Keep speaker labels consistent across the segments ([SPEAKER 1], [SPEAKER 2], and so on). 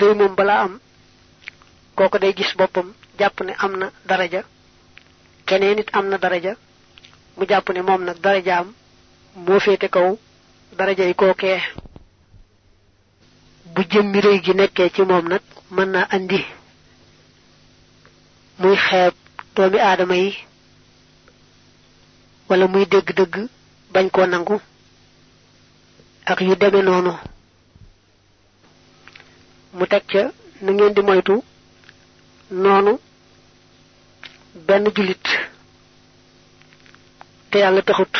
[SPEAKER 1] rëy moom bala am kooku day gis boppam jàpp ne am na daraja keneen nit am na daraja mu jàpp ne moom nag darajaam moo féete kaw daraja yi kookee. Bu jëmmi rëy gi nekkee ci moom nag mën naa andi muy xeeb doomi aadama yi wala muy bañ koo nangu ak yu deme mu teg ca na ngeen di moytu noonu benn julit te yàlla taxut.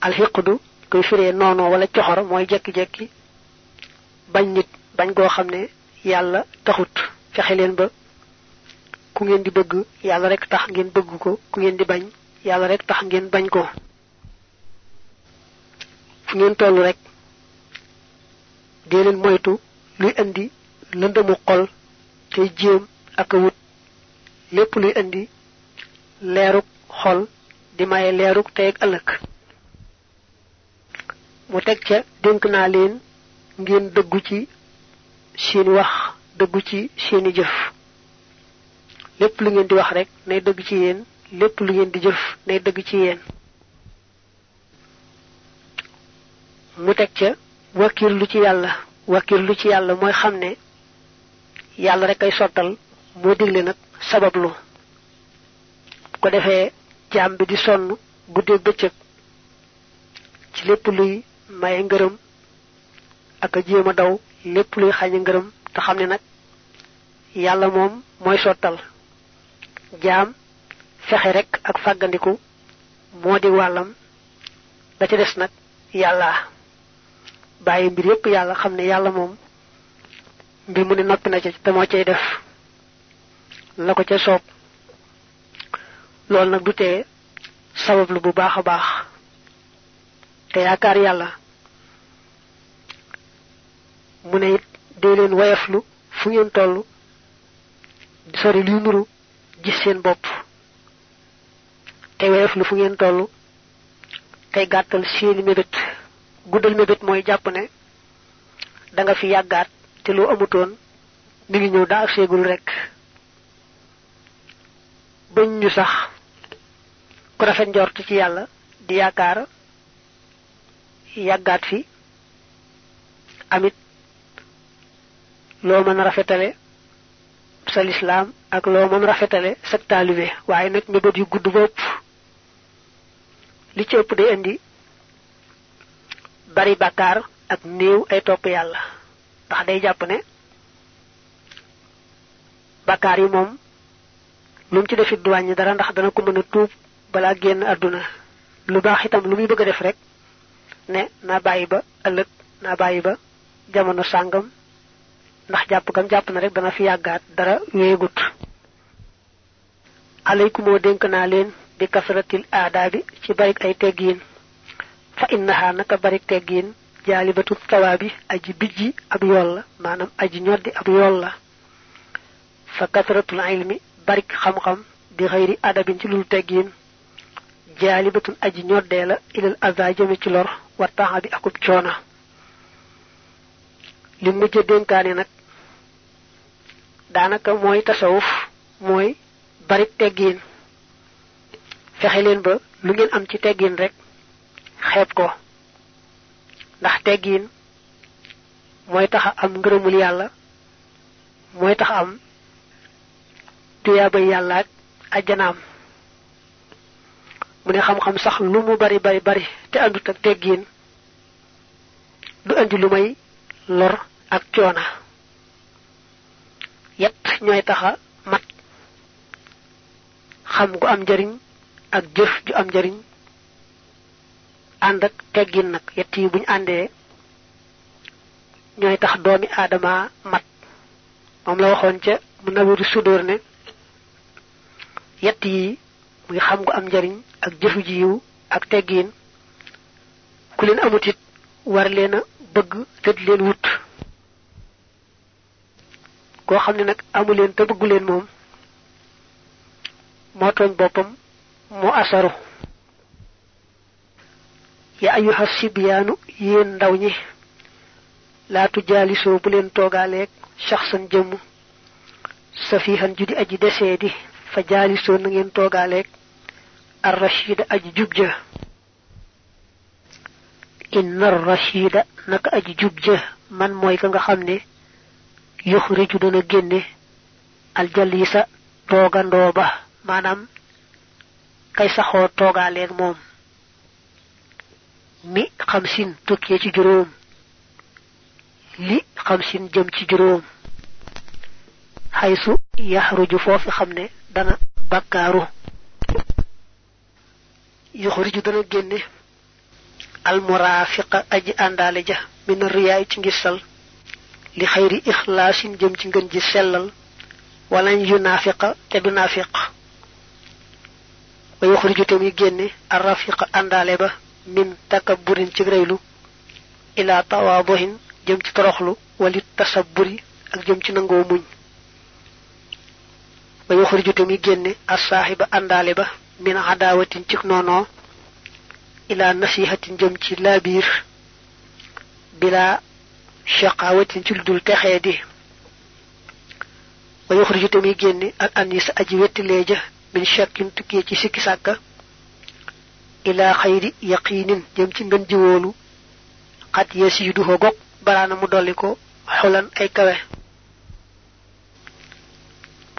[SPEAKER 1] Alxiqdu koy firee noonoo wala coxor mooy jekki-jekki bañ nit bañ goo xam ne taxut. Fexe ba ku ngeen di bëgg yàlla rek tax ngeen bëgg ko. Ku ngeen di bañ yàlla rek tax ngeen bañ ko. Fu ngeen toll rek dee leen moytu luy indi lëndëmu xol tey jéem ak wut. Lépp luy indi leeruk xol di maye leeruk tey ak ëllëg. Mu teg ca dénk naa leen ngeen dëggu ci seeni wax dëggu ci seeni jëf. Lépp lu ngeen di wax rek nay dëgg ci yéen lépp lu ngeen di jëf nay dëgg ci yéen. Mu teg ca wakir lu ci yàlla. Wakir lu ci yàlla mooy xam ne yàlla rek ay sottal moo digle nag sabablu. Ko defee jaam bi di sonn guddee bëccëg ci lépp luy maye ngërëm ak a jéem a daw lépp luy xañe ngërëm te xam ne nag yàlla moom mooy sottal. Jaam fexe rek ak fàggandiku moo di wàllam. Da ca des nag yàlla. Bàyyi mbir yépp yàlla xam ne yàlla moom mbir mu ne noppi na ca te moo cay def la ko ca soob loolu nag du tee sabablu bu baax a baax te yaakaar yàlla mu ne it dee leen wayaflu fu ngeen toll sori luy nuru gis seen bopp te fu ngeen toll gàttal seeni mébét guddal mébét mooy jàpp ne da nga fi yàggaat te loo amutoon mi ngi ñëw daa ak seegul rek bañ ñu sax ku rafet ci yàlla di fi amit loo mën a rafetale sa lislaam ak loo mën rafetale sa taalibe. waaye nag mébét yu gudd bopp li ci ëpp day indi bari bàkkaar ak néew ay topp yàlla. Ndax day jàpp ne bàkkaar yi moom lu ci defit du dara ndax dana ko mën a tuub balaa génn àdduna. Lu baax itam lu muy bëgg def rek ne naa bàyyi ba ëllëg naa bàyyi ba jamono sàngam ndax jàpp gam jàpp na rek dana fi yàggaat dara wéegut. Alaykumoo dénk naa leen bi kasratil aadaabi ci barik ay teggiin fa innaha naka barik teggiin jaalibatu tawaabi aji bijji ab yool la aji ñoddi ab yool fa kasratul ilmi barik xam-xam bi xëyri adabin ci lul teggiin jaalibatun aji ñoddee la ilal aza jëme ci lor wa taxa bi akub coona. Li mujj dénkaane nag daanaka mooy tasawuf mooy barik teggiin fexe leen ba lu ngeen am ci teggiin rek xeeb ko ndax teggiin mooy taxa am ngërëmul yàlla mooy tax am tuyaabay yàlla ak ajjanaam. Mu ne xam-xam sax lu mu bari bari bari te àndut ak teggiin du andi lu may lor ak coona. Yet ñooy taxa mat xam gu am njariñ ak jëf ju am njariñ ànd ak teggin nag yett yi buñ àndee ñooy tax doomi mat. Moom la waxoon ca mu nawiru sudóor ne yett muy xam gu am njariñ ak jëfu ji yiw ak teggin ku leen amut it war leen bëgg te di leen wut. Amu leen bëggu leen asaru ya ayuha sibyaanu yéen ndaw ñi laa tujaalisoo bu leen toogaaleeg shaxsan jëmm safihan ju di aji desee di fa jaalisoo na ngeen toogaaleeg ar rashida aji jub ja. Inna ar rashida naka aji jub man mooy ka nga xam ne yuxriju dana génne aljalisa toogandoo ba maanaam kay saxoo toogaaleeg moom mi xam sin tukkee ci juróom li xam sin jëm ci juróom xaysu yaxruju foofi xam ne dana bakkaaru yuxriju dana génne almurafiqa aji àndaale ja min riyaay ci li xayri ixlaasin jëm ci ngën ji sellal walañ yu naafiqa te du naafiq wa yuxriju te génne arrafiqa àndaale ba min takabburin ci reylu ila tawaaduhin jëm ci toroxlu walit tasabburi ak jëm ci nangoo muñ. Wa yuxriju te muy génne assaaxiba àndaale ba min adawatin ci noonoo ila nasihatin jëm ci laabiir bila shaqawatin ci ludul texee di. Wa yuxriju te muy génne al anisa aji wettilee ja min shakkin tukkee ci sikki sàkka ila xayri yaqinin jëm ci ngën ji wóolu xat yasiiduho gog baraana mu dolli ko xulan ay kawe.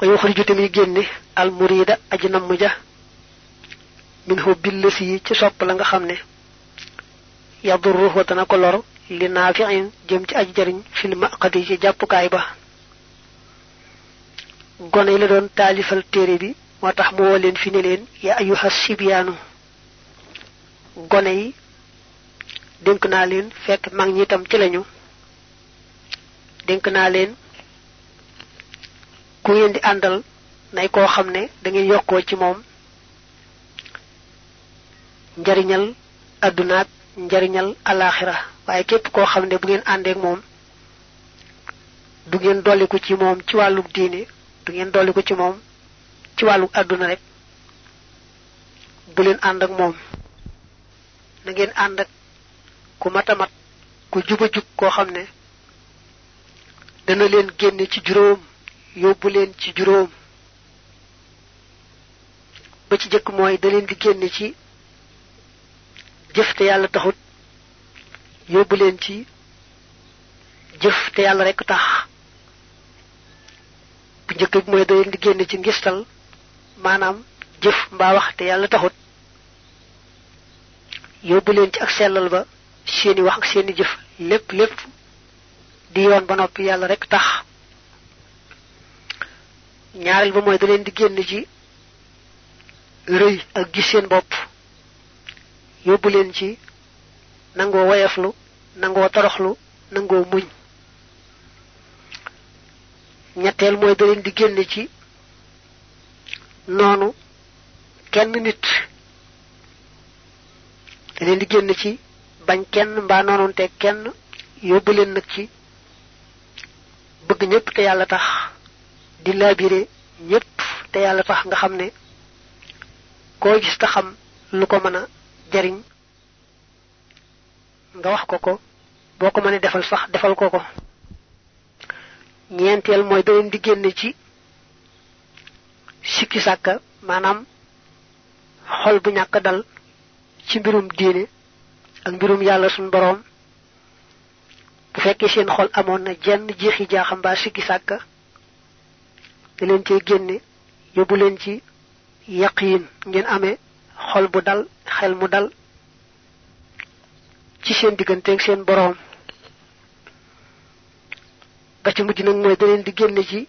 [SPEAKER 1] Wa muy génne al murida aji namm ja min hubbil lasi ci sopp la nga xam ne. Yadurruhu dana ko lor li naafiin jëm ci aji jariñ fil maqadi ci jàppukaay ba. Gone la doon taalifal téere bi moo fi ne ya ayuha sibyaanu gone yi dénk naa leen fekk mag ñi itam ci lañu. Dénk naa leen ku ngeen di àndal nay koo xam ne da ngeen yokkoo ci moom. Njariñal addunaak njariñal alaxira waaye képp koo xam ne bu ngeen àndeek moom du ngeen dolliku ci moom ci wàlluk diine du ngeen dolliku ci moom ci àdduna rek. Bu leen ànd ak moom na ngeen ànd ak ku matamat ku juba jub koo xam ne dana leen génne ci juróom yóbbu leen ci juróom. Ba ci jëkk mooy da leen di génne ci jëf te yàlla taxut yóbbu leen ci jëf te yàlla rekk tax. Bu njëkk mooy da leen di ci ngistal maanaam jëf mbaa wax te yàlla taxut yóbbu leen ci ak sellal ba seeni wax ak seeni jëf lépp lépp di yoon ba noppi yàlla rekk tax. Ñaareel ba mooy da leen di génn ci rëy ak gis seen bopp. Yóbbu leen ci nangoo nangoo toroxlu nangoo muñ. Ñetteel mooy da leen di génn ci noonu kenn nit leen di génn ci bañ kenn mbaa noonunte kenn yóbbu leen nag ci bëgg ñépp te yàlla tax di laabire ñépp te yàlla tax nga xam ne koo gis te xam lu ko mën a jariñ nga wax ko ko boo ko defal sax defal ko ko. Ñeenteel mooy da di génne ci sikki sàkka maanaam xol bu ñàkk dal ci mbirum diine ak mbirum yàlla suñ boroom bu fekkee seen xol amoon na jenn jeexi jaaxam mbaa sikki sàkka da leen cee génne yóbbu leen ci yaqiin. Ngeen amee xol bu dal xel mu dal ci seen digganteeg seen boroom. Ba ci mujj nag mooy da di génne ci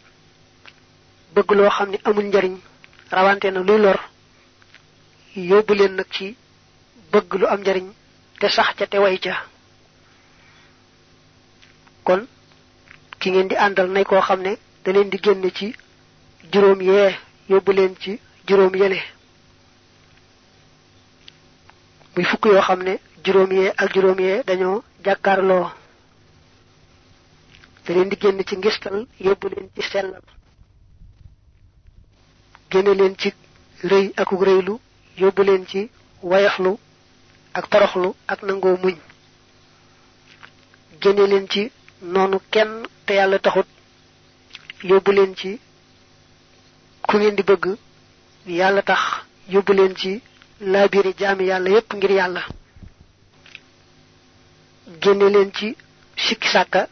[SPEAKER 1] bëgg loo xam amul njariñ rawante na luy lor yóbbu leen nag ci bëgg lu am njariñ te sax ca te way ca. Kon ki ngeen di àndal nay koo xam ne da leen di génne ci juróom yee yóbbu leen ci juróom yele. Muy fukk yoo xam ne juróom ak juróom yee dañoo jàkkaarloo. Da leen di génn ci ngistal yóbbu leen ci sellal. Génne leen ci rëy akuk rëylu yóbbu leen ci wayaxlu ak toroxlu ak nangoo muñ. Génne leen ci noonu kenn te yàlla taxut. Yóbbu leen ci ku ngeen di bëgg. Yàlla tax yóbbu leen ci laabire jaami yàlla yépp ngir yàlla. Génne leen ci sikki sàkka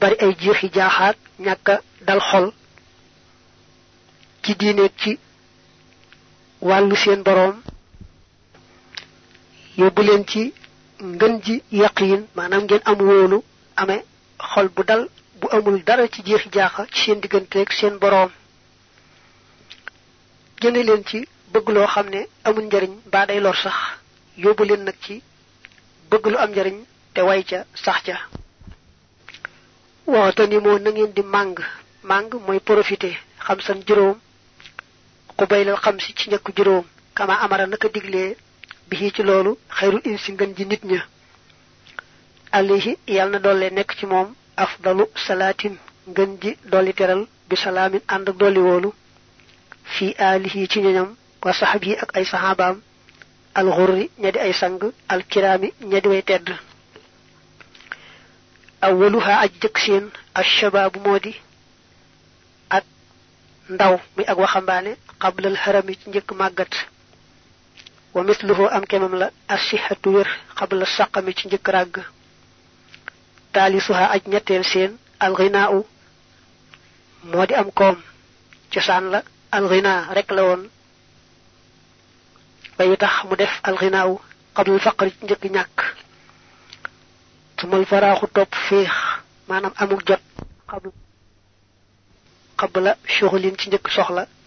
[SPEAKER 1] bari ay jeexi jaaxaat ñàkka dal xol. Ci diineeg ci wàllu seen boroom yóbbu leen ci ngën ji yaqiin maanaam ngeen am wóolu amee xol bu dal bu amul dara ci jeexi jaaxa ci seen digganteeg seen boroom. Jëne leen ci bëgg loo xam ne amul njariñ baa day lor sax. Yóbbu leen nag ci bëgg lu am njariñ te way ca sax ca. Waxta ni moo na ngeen di màng. Màng mooy profité. Xam san juróom. Xubaylal xam si ci njëkk juróom. Kama amara naka diglee bi ci loolu xayrul insi ngën ji nit ña alayhi yàlla na dolle nekk ci moom afdalu salaatin ngën ji dolli teral bi salaamin ànd ak dolli woolu fi alihi ci ñoñam wa saxabi ak ay saxaabaam alxurri ña di ay sang alkiraami ña di way tedd awaluha aj jëkk seen ashabaabu moo di ak ndaw muy ak waxambaane qablal harami ci njëkk màggat wa misluhu am kemam la asihatu wér qabla saqami ci njëkk ràgg. Taalisuha aj ñetteel seen alxinaa moo di am koom. Cosaan la alxina rek la woon. Way tax mu def alxinaaw qabla faqri ci njëkk ñàkk. Sumal faraaxu topp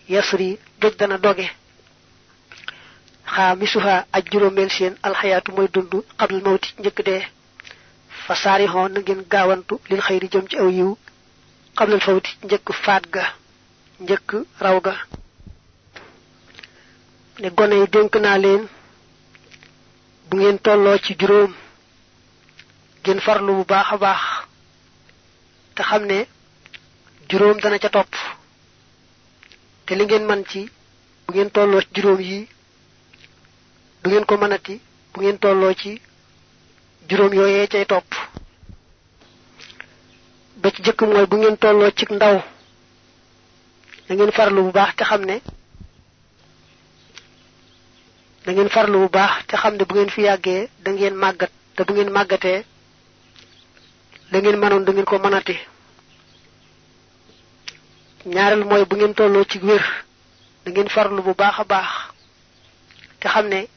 [SPEAKER 1] yasri doj doge xaamisuha aj juróomeel seen alxayaatu mooy dund qabla mawti njëkk dee fa saarixoon na ngeen gaawantu lil xëyri jëm ci aw yiw qablal fawti njëkk faat ga njëkk raw ga. Ne gone yi dénk naa leen bu ngeen tolloo ci ngeen farlu bu baax te dana ca topp. Te li ngeen man ci bu ngeen ci yi du ngeen ko mënati bu ngeen tolloo ci juróom yooyee cay topp. Ba ci jëkk mooy bu ngeen tolloo ci ndaw da ngeen farlu bu baax te xam ne da ngeen farlu bu baax te xam ne bu ngeen fi yàggee da ngeen màggat te bu ngeen màggatee da ngeen mënoon da ngeen ko mënati. Ñaareel mooy bu ngeen tolloo ci wér da ngeen farlu bu baax a baax te xam ne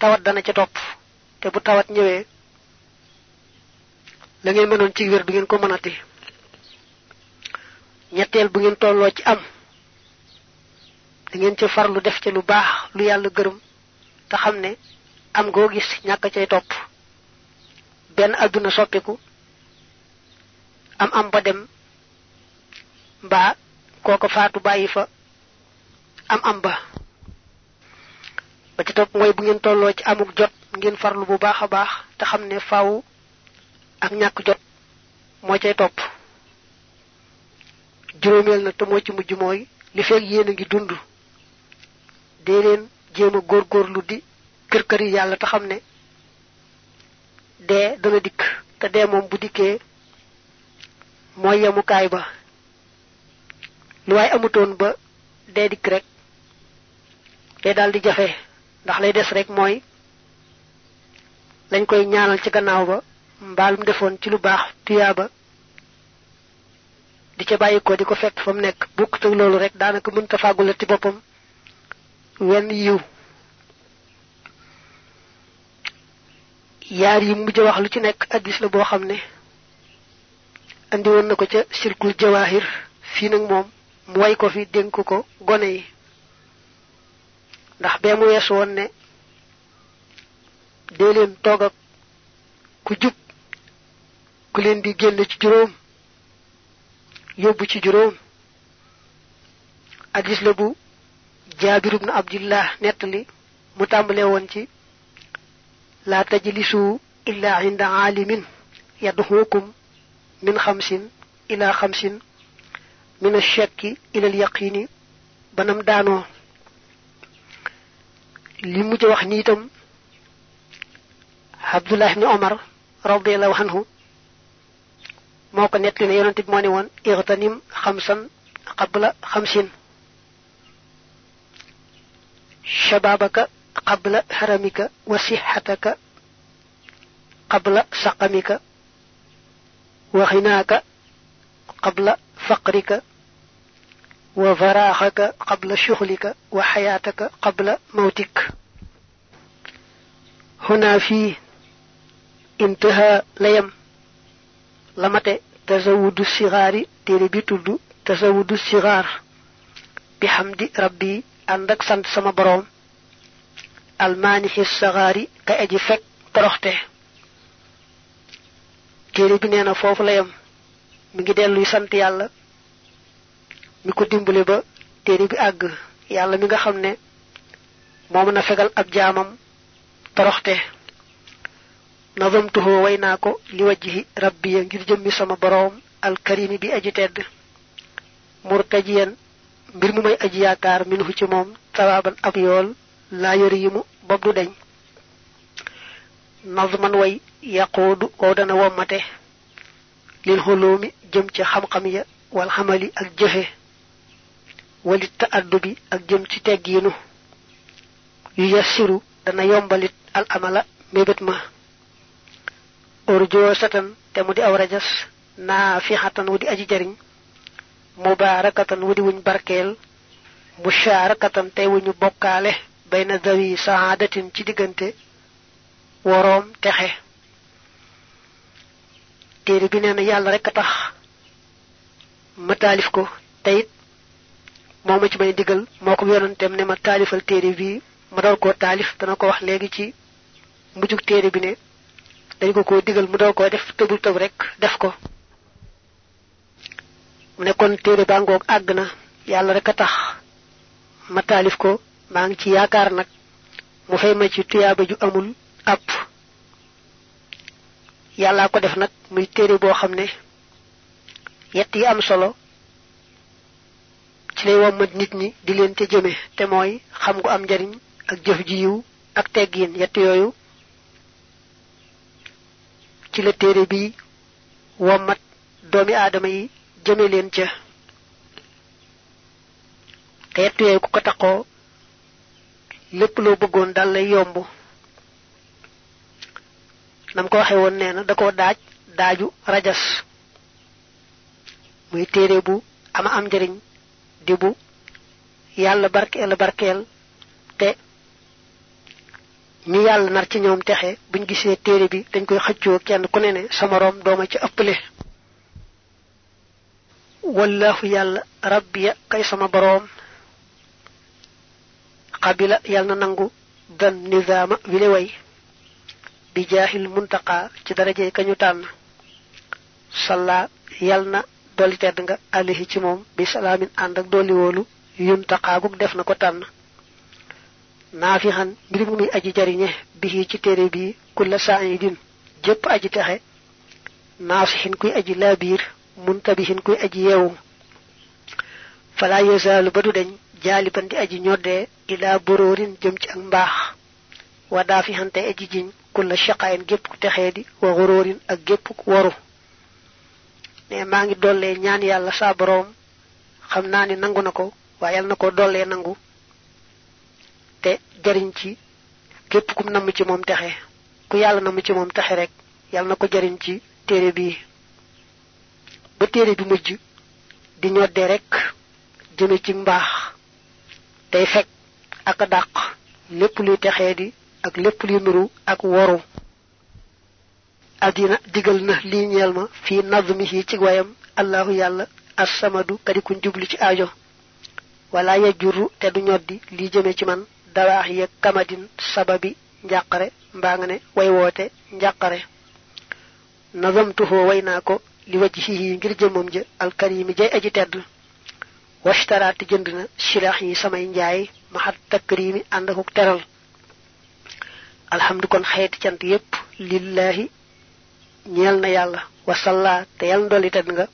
[SPEAKER 1] tawat dana ca topp. Te bu tawat ñëwee la ngeen mënoon ci wér du ngeen ko mënati. Ñetteel bu ngeen tolloo ci am da ngeen ca farlu def ca lu baax lu yàlla gërëm ne am goo gis ñàkk cay topp. Benn àdduna soppiku am am ba dem mbaa kooko faatu bàyyi fa am am ba ba ci topp mooy bu ngeen tolloo ci amuk jot ngeen farlu bu baax a baax te xam faaw ak ñàkk jot moo cay topp. Juróomeel na te moo ci mujj mooy li fekk yéen a ngi dund dee leen jéem a góorgóorlu di kër kër yi yàlla te xam ne dee dana dikk te dee moom bu dikkee mooy yemukaay ba. Lu waaye amutoon ba dee dikk rek day daal di jafe ndax lay des rek mooy lañ koy ñaanal ci gannaaw ba mbaalum defoon ci lu baax tuyaaba di ca bàyyi ko di ko fekk fa mu rek daanaka mënta fàggula ci boppam wenn yiw. Yaar yi mujj wax lu ci nekk la andi woon na ca sirkul jawahir. Fii nag moom mu ko fi ko gone yi ndax bee mu weesu woon ne dee leen toog ak ku jub ku leen di génn ci juróom yóbbu ci juróom. Addis la bu jaabir ibnu abdillah nettali mu tàmbalee woon ci laa tajlisu illa inda aalimin min xamsin ila xamsin min ashakki ila alyaqini banam daanoo li mujj wax ni itam abdullah ibni omar radiallahu anhu moko netti ne yonent bi mo ne won irtanim khamsan qabla khamsin shababaka qabla haramika wa sihhataka qabla saqamika wa ghinaka qabla faqrika وفراحك قبل شغلك وحياتك قبل موتك. هنا في انتهى ليم لما تزود الصغار تربيتد تزود الصغار. بحمد ربي عندك سنت سما بروم. المانح الصغار كأجي فك ترخته تيري بي نينا فوف ليم مجدل ديلوي سنت mi ko dimbulé ba téré bi ag yalla mi nga xamné mo mëna fegal ab jaamam toroxte. Nazamtuhu ko li wajhi rabbi ngir jëmmi sama borom al karim bi aji tedd. Murtajiyan mbir mu may aji yaakar minhu ci mom tawaban ab yool la yarimu bob du deñ. Nazman way dana lil hulumi jëm ci xam xam ya wal hamali ak walit ta'addubi ak jëm ci tegginu yu yassiru dana yombalit al amala mebet ma urjo satan te mudi aw rajas nafihatan wudi aji jariñ mubarakatan wudi wuñ barkel musharakatan tay wuñu bokale bayna dawi saadatin ci digante worom texe téré bi néna yalla rek tax ma talif ko tayit moma ci may digal moko yonentem ne ma talifal téré bi ma dal ko talif dana ko wax legi ci mujjuk téré bi ne dañ ko ko digal mu do ko def tebul teb rek def ko. Mu ne kon téré ba ngok agna yalla rek tax ma talif ko ma ngi ci yaakar nak mu fay ma ci tiyaba ju amul app. Yalla ko def nak muy téré bo xamné yett yi am solo ci lay wommat nit ñi di leen ca jëme. Te mooy xam gu am njariñ ak jëf ji yiw ak teggiin yett yooyu ci la téere bi wommat doomi aadama yi jëme leen ca. Te yett yooyu ku ko taxoo lépp loo bëggoon dal lay yomb. Nam ko waxe woon nee na da koo daaj daaju rajas. Muy téere bu ama am njariñ. Di bu yàlla barkeel barkeel te ñi yàlla nar ci ñoom texe buñ gisee téere bi dañ koy xëccoo kenn ku ne sama rom dooma ci ëppale. Wallahu yàlla rabbiya kay sama boroom. Qabila yàlla na nangu dan nizaama wile way. Bi jaahil muntaqa ci daraje kañu tànn. Salla dolli tedd nga alihi ci moom bi salaamin ànd ak dolli woolu yun taqaagug def na ko tànn. Naafihan mbir mu muy aji jariñe bihi ci téere bi kulla saidin jëpp aji texe. Naasihin kuy aji laabiir muntabihin kuy aji yeewu fala yasaalu ba du jaaliban di aji ñoddee ilaa boroorin jëm ci ak mbaax. Wa daafihan te aji jiñ kulla shaqaayin gépp ku texee di wa xoroorin ak gépp waru ne maa ngi dollee ñaan yàlla saa boroom. Xam naa ni nangu na ko waaye yàlla na ko dollee nangu. Te jariñ ci képp kum namm ci moom texe. Ku yàlla namm ci moom texe rek yàlla na ko jariñ ci téere bi. Ba téere bi mujj di ñodde rek jëme ci mbaax. Tey fekk ak dàq lépp luy texee di ak lépp luy ak woru adina digal na li ñeel ma fi nazmihi ci wayam allahu yàlla as-samadu kadi kun jublu ci aajo wala yajuru te du ñoddi li jëme ci man dawaax ya kamadin sababi njàqare mbaa nga ne way woote njàqare nazamtuhu way naa ko li wajhihi ngir jëmam ja alkarimi jay aji tedd washtaraati jënd na yi samay njaay maxat takrimi ànd akuk teral alhamdu kon xeeti cant yépp lillahi ñeel na yàlla wasalla te yàlla ndolli tedd nga.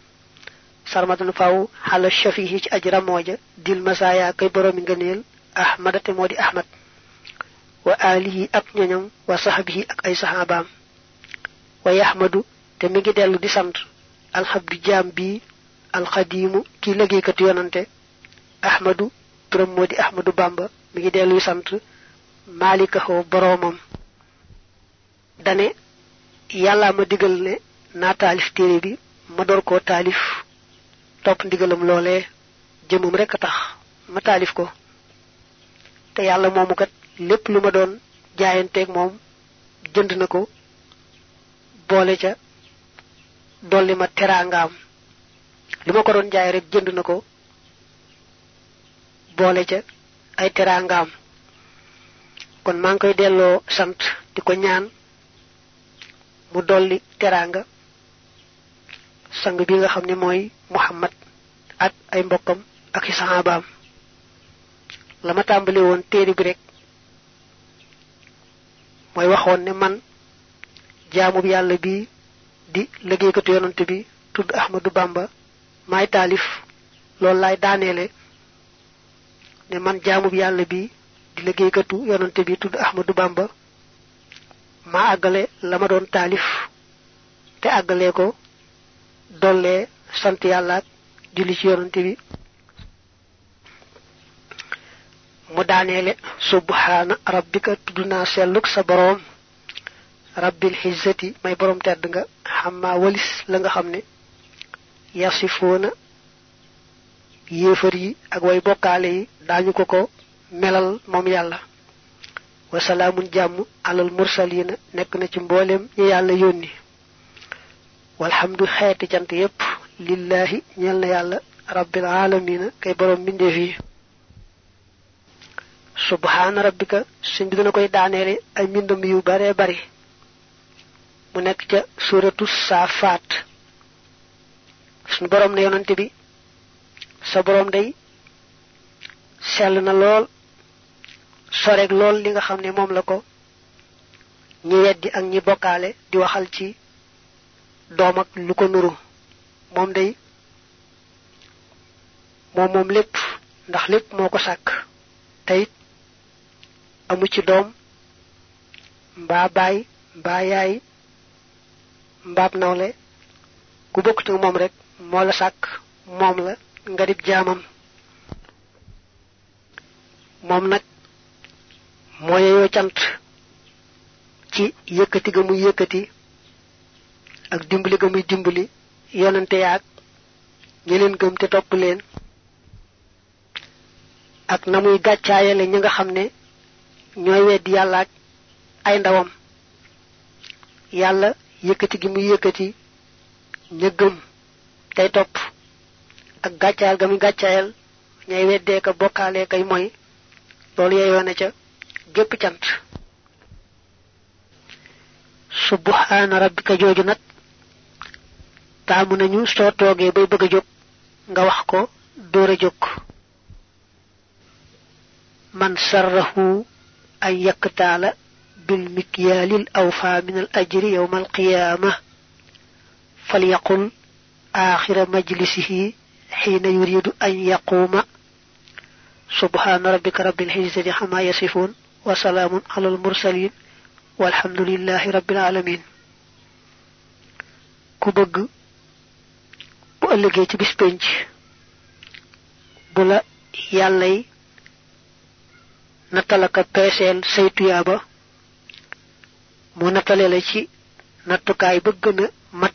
[SPEAKER 1] Sarmadan faw xala shafihi ci aji ramooja dil masaya kay boroomi ngëneel ahmada te moo di ahmad. Wa alihi ak ñoñam wa sahbihi ak ay sahabaam. Wa yahmadu te mi ngi dellu di sant alxabdu jaam bi alxadiimu ki yonante. Ahmadu turam moo di ahmadu bamba mi ngi delluy sant maalikaxoo boroomam. Dane yàlla ma digal ne naa taalif téere bi ma door koo taalif topp ndigalam loolee jëmum rek a tax ma taalif ko. Te yàlla moomu kat lépp lu ma doon jaayanteeg moom jënd na ko boole ca dolli ma teraangaam. Li ma ko doon jaay rek jënd na ko boole ca ay teraangaam. Kon maa ngi koy delloo sant di ko ñaan mu dolli teraanga sang bi nga xam ne mooy muhammad ak ay mbokkam ak i saxaabaam. La ma tàmbali woon téere bi rek mooy waxoon ne man jaamub yàlla bi di liggéeykatu yonante bi tudd ahmadu bamba maay taalif. Loolu laay daaneele ne man jaamub yàlla bi di liggéeykatu yonante bi tudd ahmadu bamba maa àggale la ma doon te àggalee ko dollee sant yàlla julli ci yonante bi. Mu daaneele subhaana rabbika tudd naa selluk sa boroom. Rabbil xizzati may boroom tedd nga xamma walis la nga xam ne yéefar yi ak way yi ko ko melal moom yàlla wasalaamun jàmm alal mursalina nekk na ci mbooleem ñi yàlla yónni. walhamdu xeeti cant yépp lillahi na rabbil alamina kay boroom mbindeef yi. subhaana rabbika suñ bi dana koy daaneele ay mbindam yu bare bari. mu nekk ca suratu boroom ne yonante bi sa boroom day sell na soreg lool li nga ne moom la ko. Ñi weddi ak ñi bokkaale di waxal ci doom ak lu ko nuru. Moom day moom ndax ko sàkk. Amu ci doom mbaa baay mbaa yaay mbaab nawle ku bokkut ak rek moo la sàkk moom la nga jaamam moo yeyoo cant. Ci yëkkati ga muy yëkkati ak dimbali ga muy dimbali yonante yaag ñi gëm te topp leen ak na muy gàccaayale ñi nga xam ne ñooy weddi yàlla ak ay ndawam. Yàlla yëkkati gi muy yëkkati ña gëm tey topp ak gàccaayal ga muy gàccaayal ñay weddee ka bokkaalee kay mooy loolu yeyoo na ca gépp cant subhaana rabbika jooju nag taamu nañu soo toogee bay bëgg a jóg nga wax ko dóor a jóg. Man sarrahu an yaktaala bil mikyaalil awfa min al ajri yowma alqiyaama falyaqul aaxira majlisihi xiina yuridu an yaquuma. Subhaana rabbika rabbil izzati salaamun ala al mursalin walhamdulillahi rabbil alamin ku bëgg bu ëllëgee ci bis penc bu la peeseel mu nattale la ci nattukaay ba gën a mat.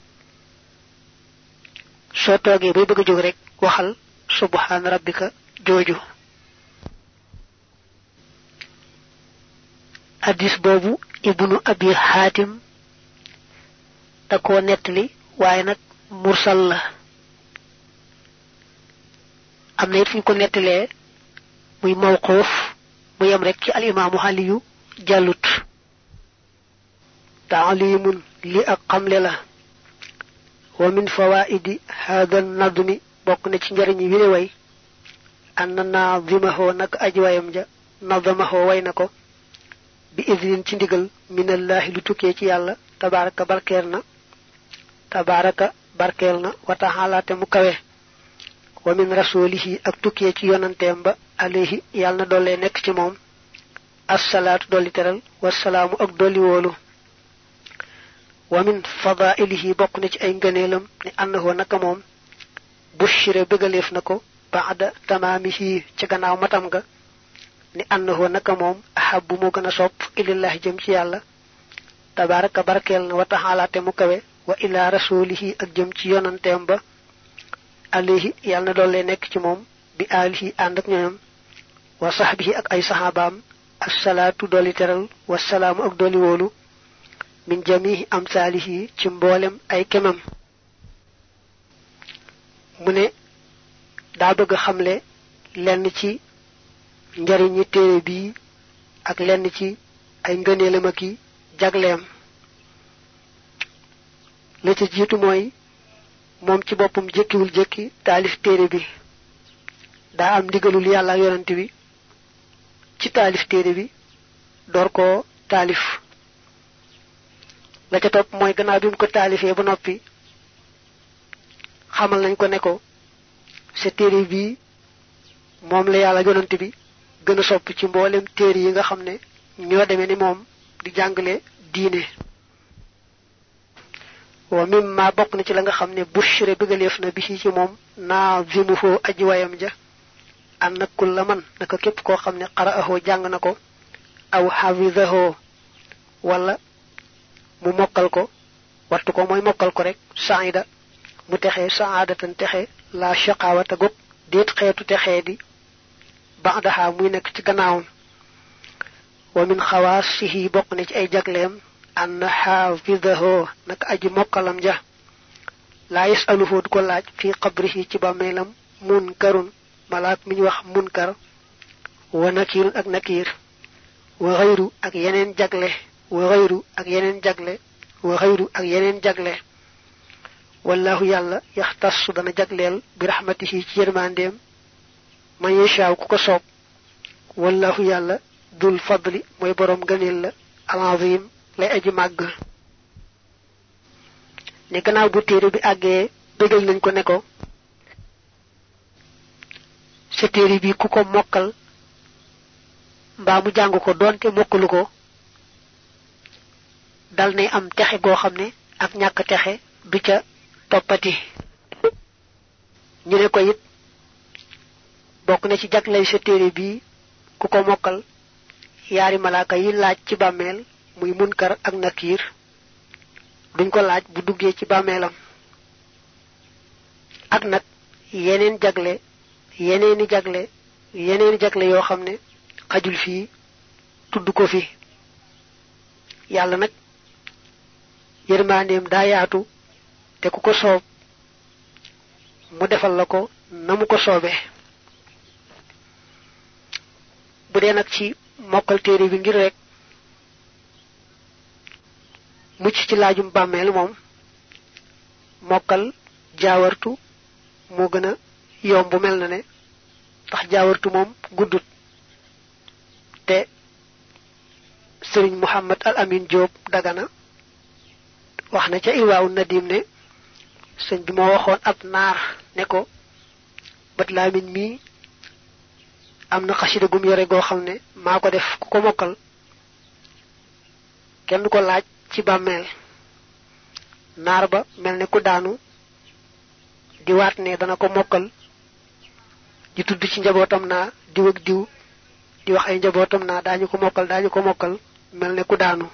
[SPEAKER 1] soo toogee bay bëgg a jóg rek waxal subhaana rabbika jooju addis boobu ibnu abi xaatim da koo nettali waaye nag mursal la. Am na ko muy mu yem rek ci alimaamu xaliyu jàllut taalimun li ak xamle la. Wa min fawaidi hada nadmi bokk na ci njariñi wile way. Anna naadimahoo nag aji wayam ja way bi idnin ci ndigal minallahi lu tukkee ci yàlla tabaraka barkeel na tabaraka barkeel na wa taala te mu kawe wa min rasulihi ak tukkee ci yonanteem ba alayhi yàlla na dollee nekk ci moom assalaatu dolli teral wasalaamu ak dolli woolu wa min fadailihi bokk na ci ay ngëneelam ni annahu naka moom bushira bëggaleef na ko baada tamaamihi ci gannaaw matam ga ni annahu naka moom ahabu moo gën a sopp ilillahi jëm ci yàlla. tabaraka barakeel na wa taxaala te mu kawe. wa ila rasulihi ak jëm ci yonanteem ba. alayhi yàlla na nekk ci moom. bi alihi ànd ak ñoñam. wa sahbihi ak ay sahabaam assalaatu dooli teral. wasalaamu ak dooli wóolu. min jamihi amsaalihi ci mboolem ay kemam. mu ne daa bëgg xamle lenn ci njariñi téere bii ak lenn ci ay ngëneelam ak i jagleem. La ca jiitu mooy moom ci boppam jëkkiwul jëkki taalif téere bi. Daa am ndigalul yàlla ak yonent bi. Ci taalif téere bi door koo taalif. La ca topp mooy gannaaw bi mu ko taalifee ba noppi xamal nañ ko ne ko sa téere bii moom la yàlla bi gën a sopp ci mboolem téere yi nga xam ne ñoo demee ni moom di jàngale diine. Wa mimma bokk na ci la nga ne bushre na bi ci moom naa zimuhu aji wayam ja an na naka képp koo xam ne jàng na ko aw hafizahu wala mu mokkal ko wattu ko mooy mokkal ko rek saida mu texee saadatan texe la shaqawata gog déet xeetu texee di ba'daha muy nekk ci gannaawam wa min xawaasihi bokk na ci ay jagleem an xaafidahu naka aji mokkalam ja laa yasaluhu du ko laaj fi qabrihi ci bàmmeelam munkarun malaak mi ñu wax munkar wa nakirun ak nakir wa xayru ak yeneen jagle wa xayru ak yeneen jagle wa xayru ak yeneen jagle wallahu yàlla yaxtassu dana jagleel bi rahmatihi ci yërmandeem man yashaaw ku ko soob. Wallahu yàlla dul fadli mooy boroom gëneel la alazim lay aji màgg. Ne gannaaw bu téere bi àggee bégal nañ ko ne ko sa téere bi ku ko mokkal mbaa mu jàng ko doonte mokkalu ko dal nay am texe goo xam ne ak ñàkk texe du ca toppati. Ñu ne ko it bokk na ci jaglay sa téere bi ku ko mokkal yaari malaaka yi laaj ci bàmmeel muy munkar ak nakiir. Duñ ko laaj bu duggee ci bàmmeelam. Ak nag yeneen jagle yeneeni jagle yeneeni jagle yoo xam ne xajul fii tudd ko fi. Yàlla nag yërmandeem daa yaatu te ku ko soob mu defal la ko na mu ko soobee bu dee nag ci mokkal téere bi ngir rek mucc ci laajum bàmmeel moom mokkal jaawartu moo gën a mel na ne ndax jaawartu moom guddut. Te sëriñ Muhammad al Amin Diop dagana wax na ca iwaawu nadim ne sëñ bi moo waxoon ab naar ne ko am na xasida gum yore goo xam ne maa ko def ku ko mokkal kenn ko laaj ci bàmmeel. Naar ba mel ne ku daanu di waat ne dana ko mokkal di tudd ci njabootam naa diw ak diw di wax ay njabootam naa daañu ko mokkal daañu ko mokkal mel ne ku daanu.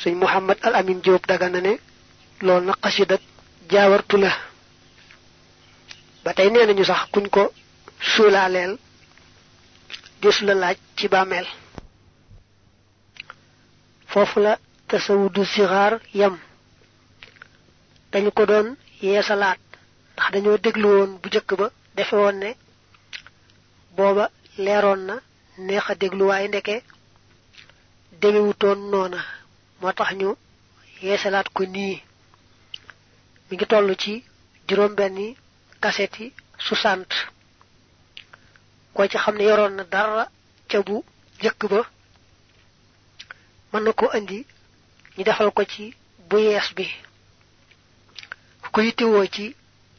[SPEAKER 1] Sëñ Muhammad al Amin Diop daga na ne loolu na xasida jaawartu la. Ba sax kuñ ko sulalel dis la laaj ci bàmmeel. Foofu la tasawudu yam. Dañu ko doon yeesalaat ndax dañoo déglu woon bu jëkk ba defe woon ne booba leeroon na neex a déglu waaye ndeke demewutoon noona. Moo tax ñu yeesalaat ko nii. Mi ngi toll ci juróom benni kaseti 60 ko ci xamne yoron na dara ca bu jëkk ba mën na andi ñu defal ko ci bu yees bi. Ko yittewoo ci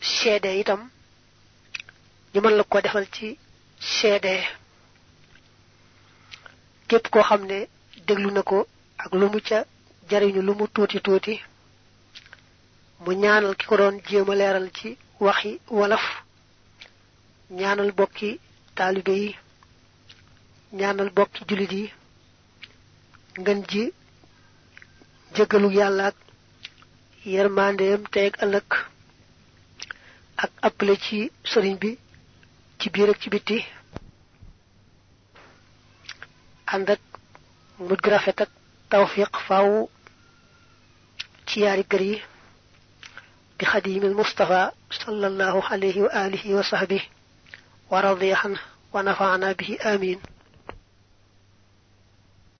[SPEAKER 1] seede itam ñu mën la ko defal ci seede képp koo xam ne déglu na ko ak lu mu ca jariñu lu mu tuuti tuuti mu ñaanal doon ci waxi walaf ñaanal bokki taalibe yi ñaanal bokki julit yi ngën ji jëggalu yàlla ak yermandeem teeg ëllëg ak appelé ci sëriñ bi ci biir ak ci bitti ànd ak mujj rafet ak tawfiq faaw ci yaari kër yi bi xadimil mustafa sallallahu alayhi wa alihi wa sahbihi wa radiya wa nafa'ana bihi amin